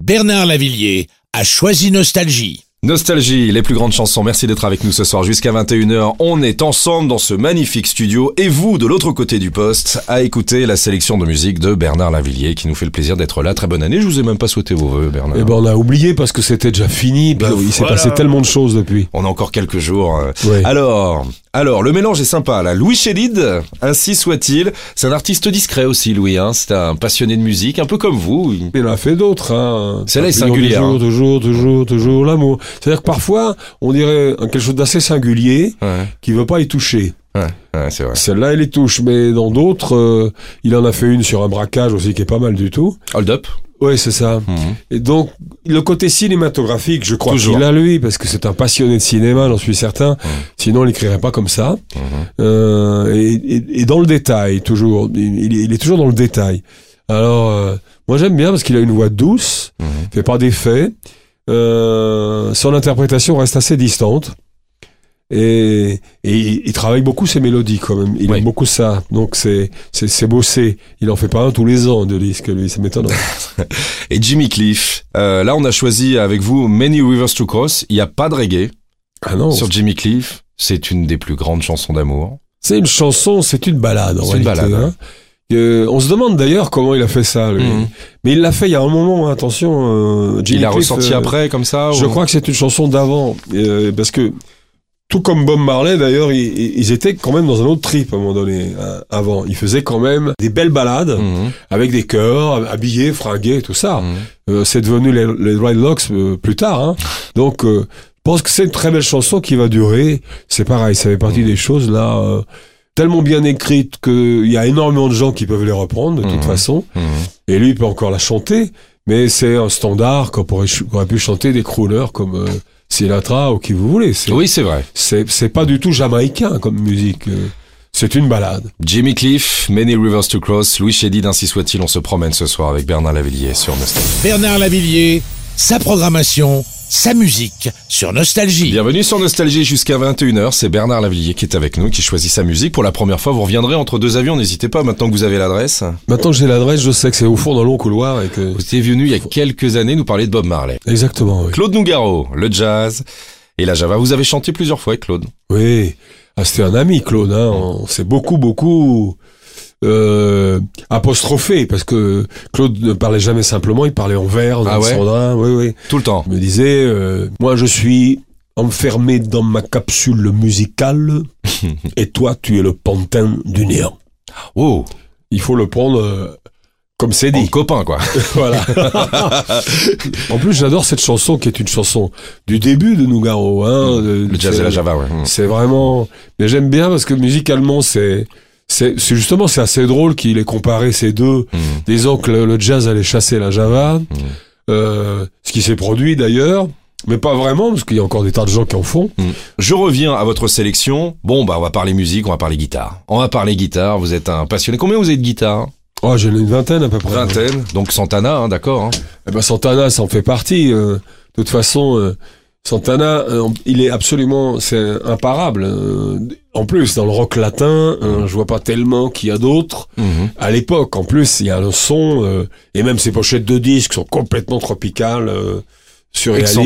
Bernard Lavillier a choisi Nostalgie. Nostalgie, les plus grandes chansons. Merci d'être avec nous ce soir jusqu'à 21h. On est ensemble dans ce magnifique studio et vous, de l'autre côté du poste, à écouter la sélection de musique de Bernard Lavillier qui nous fait le plaisir d'être là. Très bonne année. Je vous ai même pas souhaité vos voeux, Bernard. Eh ben, on a oublié parce que c'était déjà fini. Bah, il s'est voilà. passé tellement de choses depuis. On a encore quelques jours. euh. Alors, alors, le mélange est sympa. Là, Louis Chédid, ainsi soit-il. C'est un artiste discret aussi, Louis. Hein. C'est un passionné de musique, un peu comme vous. Il- en a fait d'autres. Hein. Celle-là est singulière, Toujours, hein. toujours, toujours, toujours l'amour. C'est-à-dire que parfois, on dirait quelque chose d'assez singulier Ouais, qui veut pas y toucher. ouais, ouais. Celle-là, elle y touche, mais dans d'autres, euh, il en a fait une sur un braquage aussi qui est pas mal du tout. Hold up. Oui, c'est ça. Mhm. Et donc, le côté cinématographique, je crois qu'il a lui, parce que c'est un passionné de cinéma, j'en suis certain. Sinon, il n'écrirait pas comme ça. Mhm. Euh, et, et- et dans le détail, toujours. Il, il est- toujours dans le détail. Alors, euh, moi, j'aime bien parce qu'il a une voix douce, Mhm. fait pas d'effet. Euh, son interprétation reste assez distante. Et, et il, il travaille beaucoup ses mélodies quand même. Il Oui. aime beaucoup ça. Donc c'est c'est c'est bossé. Il en fait pas un tous les ans de disque lui. Ça m'étonne. Et Jimmy Cliff. Euh, là, on a choisi avec vous Many Rivers to Cross. Il n'y a pas de reggae ah non. sur Jimmy Cliff. C'est une des plus grandes chansons d'amour. C'est une chanson, c'est une balade en C'est une balade, hein. Euh, on se demande d'ailleurs comment il a fait ça. lui. Mhm. Mais il l'a fait il y a un moment. hein, attention. euh, Jimmy Il l'a Cliff, ressenti euh, après, comme ça Je ou- crois que c'est une chanson d'avant, parce que tout comme Bob Marley d'ailleurs, ils, ils étaient quand même dans un autre trip à un moment donné. hein, avant, ils faisaient quand même des belles balades Mhm. avec des chœurs, habillés, fringués, tout ça. Mhm. Euh, c'est devenu les, les Dreadlocks euh, plus tard. Hein. Donc, euh, je pense que c'est une très belle chanson qui va durer. C'est pareil, ça fait partie des choses là. euh, tellement bien écrites qu'il y a énormément de gens qui peuvent les reprendre de toute Mhm. façon. Mhm. Et lui, il peut encore la chanter, mais c'est un standard qu'on pourrait, aurait pu chanter des crooners comme euh, Sinatra ou qui vous voulez. C'est, Oui, c'est vrai. c'est, c'est pas du tout jamaïcain comme musique. euh, C'est une balade. Jimmy Cliff, Many Rivers to Cross, Louis Chédid, ainsi soit-il. On se promène ce soir avec Bernard Lavillier sur Nostalgie. Bernard Lavillier, sa programmation, sa musique sur Nostalgie. Bienvenue sur Nostalgie jusqu'à 21h. C'est Bernard Lavillier qui est avec nous, qui choisit sa musique. Pour la première fois, vous reviendrez entre deux avions. N'hésitez pas, maintenant que vous avez l'adresse. Maintenant que j'ai l'adresse, je sais que c'est au fond d'un long couloir et que. Vous étiez venu il y a quelques années nous parler de Bob Marley. Exactement, oui. Claude Nougaro, le jazz et la Java. Vous avez chanté plusieurs fois avec Claude. Oui. Ah, c'était un ami, Claude. Hein. On s'est beaucoup, beaucoup euh, apostrophé parce que Claude ne parlait jamais simplement, il parlait en vers, Ah ouais Sandrin, oui, oui. Tout le temps. Il me disait, euh, moi je suis enfermé dans ma capsule musicale et toi tu es le pantin du néant. Oh, Il faut le prendre euh, comme c'est en dit. copain quoi. voilà. en plus j'adore cette chanson qui est une chanson du début de Nougaro. Hein, de- Le jazz et la Java, ouais. Mm. C'est vraiment... Mais j'aime bien parce que musicalement c'est... C'est justement c'est assez drôle qu'il ait comparé ces deux, Mm. disant que le, le jazz allait chasser la Java, euh, ce qui s'est produit d'ailleurs, mais pas vraiment parce qu'il y a encore des tas de gens qui en font. Mm. Je reviens à votre sélection. Bon, bah, on va parler musique, on va parler guitare. On va parler guitare. Vous êtes un passionné. Combien vous avez de guitare Oh, j'en ai une vingtaine à peu près. Vingtaine. Donc Santana, hein, d'accord. hein. Eh ben Santana, ça en fait partie. euh. de toute façon, euh, Santana, euh, il est absolument, c'est imparable. euh. en plus, dans le rock latin, euh, je vois pas tellement qu'il y a d'autres. Mhm. À l'époque, en plus, il y a le son et même ses pochettes de disques sont complètement tropicales, surréalistes,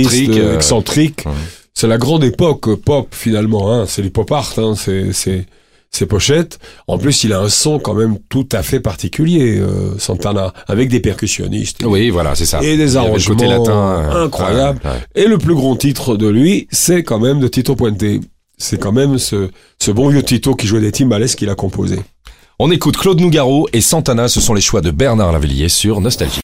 Excentriques, ouais. C'est la grande époque pop finalement. Hein. C'est les pop art. Hein. C'est ces pochettes. En plus, il a un son quand même tout à fait particulier, euh, Santana, avec des percussionnistes. Oui, voilà, c'est ça. Et des arrangements côté latin. euh, incroyables. ouais, ouais. Et le plus gros titre de lui, c'est quand même de Tito Puente. C'est quand même ce, ce bon vieux Tito qui jouait des timbales qu'il a composé. On écoute Claude Nougaro et Santana. Ce sont les choix de Bernard Lavillier sur Nostalgie.